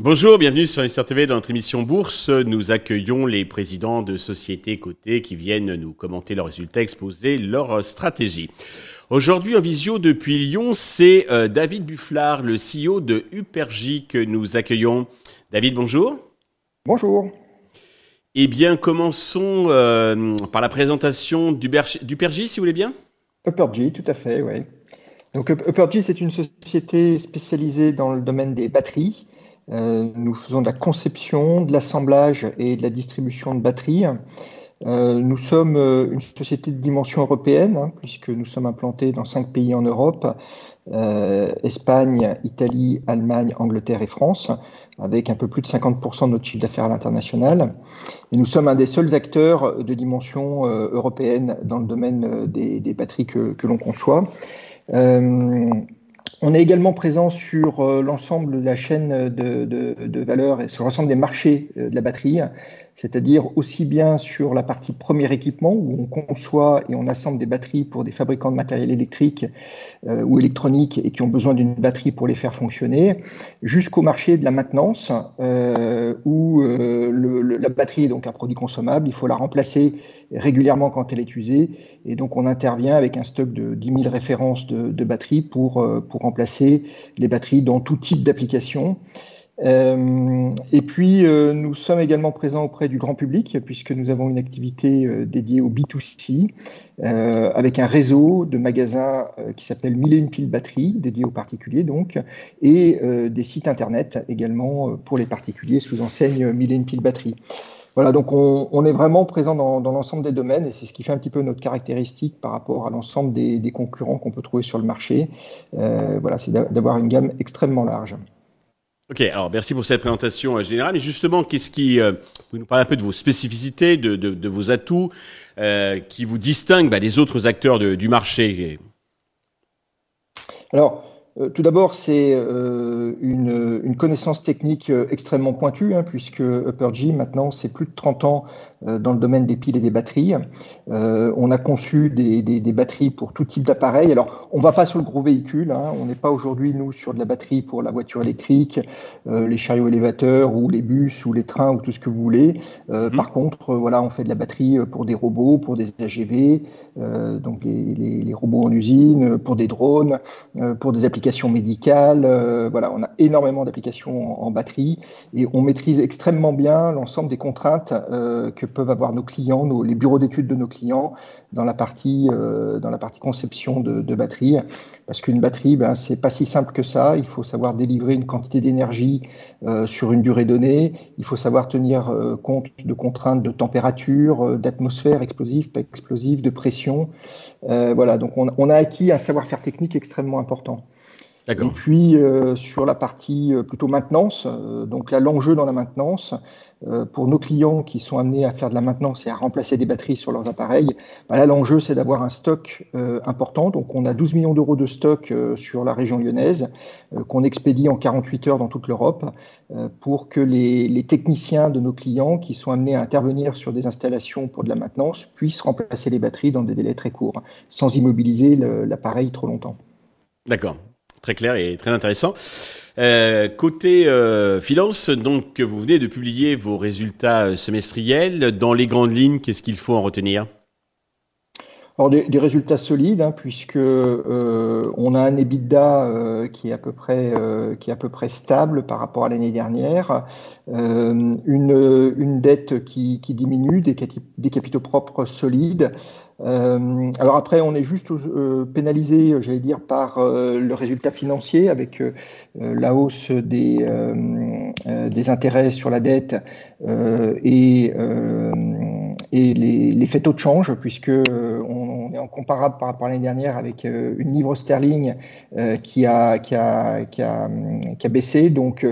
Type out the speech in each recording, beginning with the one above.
Bonjour, bienvenue sur SRTV dans notre émission Bourse. Nous accueillons les présidents de sociétés cotées qui viennent nous commenter leurs résultats, exposer leur stratégie. Aujourd'hui en visio depuis Lyon, c'est euh, David Bufflard, le CEO de Upergy que nous accueillons. David, bonjour. Bonjour. Eh bien, commençons euh, par la présentation d'Upergy, si vous voulez bien. Upergy, tout à fait, oui. Donc Upergy, c'est une société spécialisée dans le domaine des batteries. Euh, nous faisons de la conception, de l'assemblage et de la distribution de batteries. Euh, nous sommes euh, une société de dimension européenne, hein, puisque nous sommes implantés dans cinq pays en Europe, Espagne, Italie, Allemagne, Angleterre et France, avec un peu plus de 50% de notre chiffre d'affaires à l'international. Et nous sommes un des seuls acteurs de dimension européenne dans le domaine des, batteries que l'on conçoit. On est également présent sur euh, l'ensemble de la chaîne de, de, valeur et sur l'ensemble des marchés euh, de la batterie, c'est-à-dire aussi bien sur la partie premier équipement où on conçoit et on assemble des batteries pour des fabricants de matériel électrique euh, ou électronique et qui ont besoin d'une batterie pour les faire fonctionner, jusqu'au marché de la maintenance où la batterie est donc un produit consommable, il faut la remplacer régulièrement quand elle est usée et donc on intervient avec un stock de 10 000 références de, de batteries pour, pour remplacer les batteries dans tout type d'application. Euh, et puis, euh, nous sommes également présents auprès du grand public, puisque nous avons une activité euh, dédiée au B2C, avec un réseau de magasins qui s'appelle Mille et une piles batteries, dédié aux particuliers donc, et des sites internet également pour les particuliers sous enseigne Mille et une piles batteries. Voilà, donc on, on, est vraiment présent dans, dans l'ensemble des domaines et c'est ce qui fait un petit peu notre caractéristique par rapport à l'ensemble des, des concurrents qu'on peut trouver sur le marché. voilà, c'est d'avoir une gamme extrêmement large. Ok, alors merci pour cette présentation euh, générale. Et justement, qu'est-ce qui, euh, vous nous parlez un peu de vos spécificités, de, de, de vos atouts, euh, qui vous distinguent bah, des autres acteurs de, du marché? Alors, euh, tout d'abord, c'est euh, une, une, connaissance technique euh, extrêmement pointue, hein, puisque Uppergy, maintenant, c'est plus de 30 ans dans le domaine des piles et des batteries. on a conçu des, des, des batteries pour tout type d'appareil. Alors, on va pas sur le gros véhicule. Hein, on n'est pas aujourd'hui, nous, sur de la batterie pour la voiture électrique, les chariots élévateurs ou les bus ou les trains ou tout ce que vous voulez. Mhm. Par contre, voilà, on fait de la batterie pour des robots, pour des AGV, donc les, les, les, robots en usine, pour des drones, pour des applications médicales. Euh, voilà, on a énormément d'applications en, batterie et on maîtrise extrêmement bien l'ensemble des contraintes euh, que peuvent avoir nos clients, nos, les bureaux d'études de nos clients dans la partie, euh, conception de, batterie. Parce qu'une batterie, ben, c'est pas si simple que ça. Il faut savoir délivrer une quantité d'énergie sur une durée donnée. Il faut savoir tenir compte de contraintes de température, d'atmosphère explosive, pas explosive, de pression. voilà, donc on, on a acquis un savoir-faire technique extrêmement important. Et puis euh, sur la partie euh, plutôt maintenance, euh, donc là l'enjeu dans la maintenance, pour nos clients qui sont amenés à faire de la maintenance et à remplacer des batteries sur leurs appareils, bah là l'enjeu c'est d'avoir un stock important. Donc on a 12 millions d'euros de stock sur la région lyonnaise qu'on expédie en 48 heures dans toute l'Europe pour que les, les, techniciens de nos clients qui sont amenés à intervenir sur des installations pour de la maintenance puissent remplacer les batteries dans des délais très courts, sans immobiliser l'appareil trop longtemps. D'accord. Très clair et très intéressant. Euh, côté euh, finance, donc vous venez de publier vos résultats euh, semestriels. Dans les grandes lignes, qu'est-ce qu'il faut en retenir? Alors des, résultats solides, hein, puisque on a un EBITDA qui est à peu près stable par rapport à l'année dernière, une, dette qui, diminue, des capitaux propres solides, euh, alors après, on est juste euh, pénalisé, j'allais dire, par euh, le résultat financier avec la hausse des, intérêts sur la dette et, les, les, faits taux de change, puisque on, comparable par rapport à l'année dernière avec une livre sterling qui a, qui, a, qui, a, qui a baissé. Donc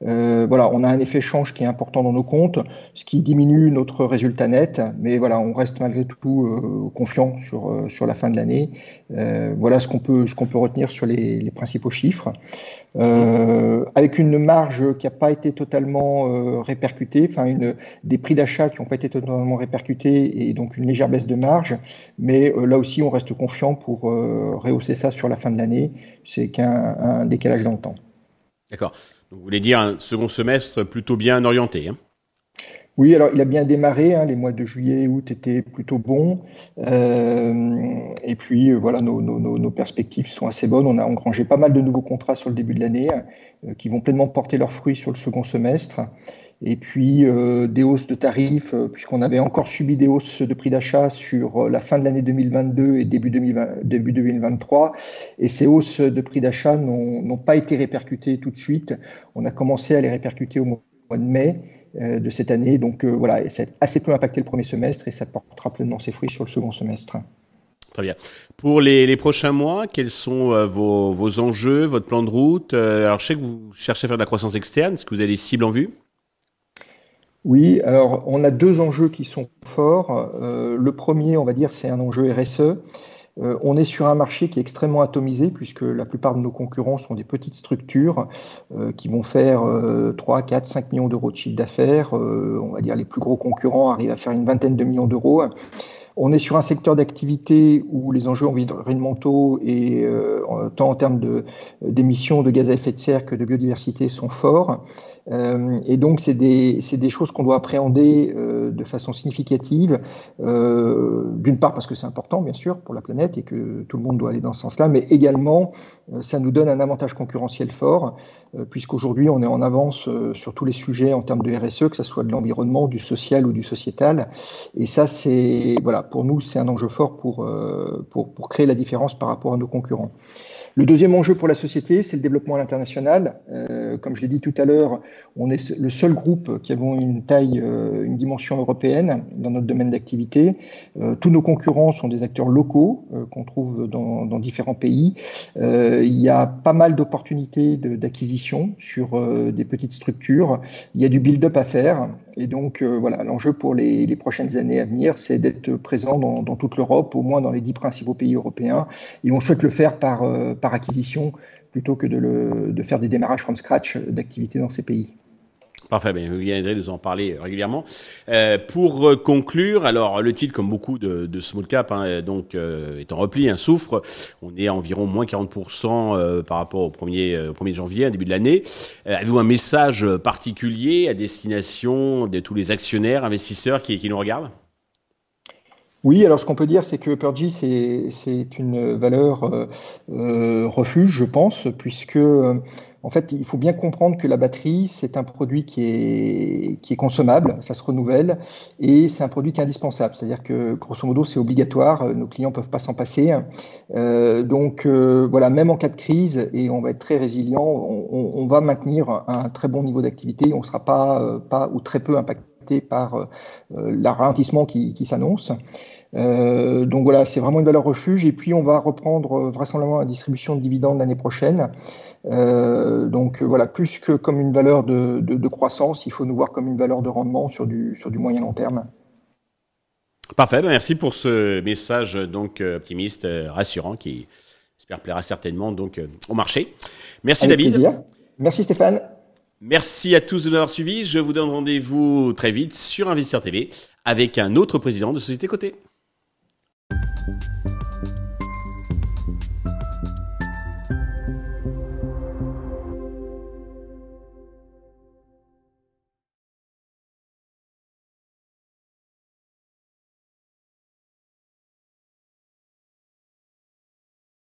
voilà, on a un effet change qui est important dans nos comptes, ce qui diminue notre résultat net. Mais voilà, on reste malgré tout confiant sur, sur la fin de l'année. voilà ce qu'on peut, peut retenir sur les, principaux chiffres. Euh, avec une marge qui n'a pas été totalement euh, répercutée, enfin une, des prix d'achat qui n'ont pas été totalement répercutés et donc une légère baisse de marge. Mais euh, là aussi, on reste confiant pour rehausser ça sur la fin de l'année. C'est qu'un décalage dans le temps. D'accord. Vous voulez dire un second semestre plutôt bien orienté hein? Oui, alors il a bien démarré. Hein, les mois de juillet et août étaient plutôt bons. Euh, et puis euh, voilà, nos, perspectives sont assez bonnes. On a engrangé pas mal de nouveaux contrats sur le début de l'année euh, qui vont pleinement porter leurs fruits sur le second semestre. Et puis des hausses de tarifs, puisqu'on avait encore subi des hausses de prix d'achat sur la fin de l'année 2022 et début, 2020, début 2023. Et ces hausses de prix d'achat n'ont pas été répercutées tout de suite. On a commencé à les répercuter au mois de mai. Euh, de cette année. Donc euh, voilà, ça a assez peu impacté le premier semestre et ça portera pleinement ses fruits sur le second semestre. Très bien. Pour les, prochains mois, quels sont euh, vos, enjeux, votre plan de route Alors, je sais que vous cherchez à faire de la croissance externe. Est-ce que vous avez des cibles en vue? Oui, alors on a deux enjeux qui sont forts. le premier, on va dire, c'est un enjeu RSE. Euh, on est sur un marché qui est extrêmement atomisé puisque la plupart de nos concurrents sont des petites structures euh, qui vont faire 3, 4, 5 millions d'euros de chiffre d'affaires. Euh, on va dire les plus gros concurrents arrivent à faire une vingtaine de millions d'euros. On est sur un secteur d'activité où les enjeux environnementaux et tant en termes d'émissions de, gaz à effet de serre que de biodiversité sont forts. Euh, et donc, c'est des, des, choses qu'on doit appréhender euh, de façon significative, euh, d'une part parce que c'est important, bien sûr, pour la planète et que tout le monde doit aller dans ce sens-là, mais également, euh, ça nous donne un avantage concurrentiel fort, euh, puisqu'aujourd'hui, on est en avance sur tous les sujets en termes de RSE, que ce soit de l'environnement, du social ou du sociétal. Et ça, c'est, voilà, pour nous, c'est un enjeu fort pour, pour, pour créer la différence par rapport à nos concurrents. Le deuxième enjeu pour la société, c'est le développement à l'international. Euh, comme je l'ai dit tout à l'heure, on est le seul groupe qui avons une taille, euh, une dimension européenne dans notre domaine d'activité. Euh, tous nos concurrents sont des acteurs locaux qu'on trouve dans, différents pays. Il y a pas mal d'opportunités d'acquisition sur des petites structures. Il y a du build-up à faire. Et donc, voilà, l'enjeu pour les, prochaines années à venir, c'est d'être présent dans, toute l'Europe, au moins dans les dix principaux pays européens. Et on souhaite le faire par par acquisition plutôt que de faire des démarrages from scratch d'activités dans ces pays. Parfait, bien, vous viendrez nous en parler régulièrement. Euh, pour euh, conclure, alors le titre, comme beaucoup de, small cap, hein, donc euh, est en repli, un souffre. On est à environ moins 40% euh, par rapport au 1er, au 1er janvier, à début de l'année. Avez-vous un message particulier à destination de tous les actionnaires, investisseurs qui, qui nous regardent? Oui, alors ce qu'on peut dire, c'est que Purgy, c'est une valeur euh, euh, refuge, je pense, puisque euh, en fait, il faut bien comprendre que la batterie, c'est un produit qui est, qui est consommable, ça se renouvelle, et c'est un produit qui est indispensable. C'est-à-dire que, grosso modo, c'est obligatoire, nos clients peuvent pas s'en passer. Euh, donc, voilà, même en cas de crise, et on va être très résilient, on, on va maintenir un très bon niveau d'activité, on ne sera pas, pas ou très peu impacté par le ralentissement qui, qui s'annonce. Euh, donc voilà, c'est vraiment une valeur refuge. Et puis on va reprendre euh, vraisemblablement la distribution de dividendes l'année prochaine. Euh, donc voilà, plus que comme une valeur de, de, de, croissance, il faut nous voir comme une valeur de rendement sur du, sur du moyen long terme. Parfait, ben merci pour ce message donc optimiste, rassurant, qui j'espère plaira certainement donc au marché. Merci Avec David. Plaisir. Merci Stéphane. Merci à tous de nous avoir suivis. Je vous donne rendez-vous très vite sur Investisseur TV avec un autre président de Société Côté.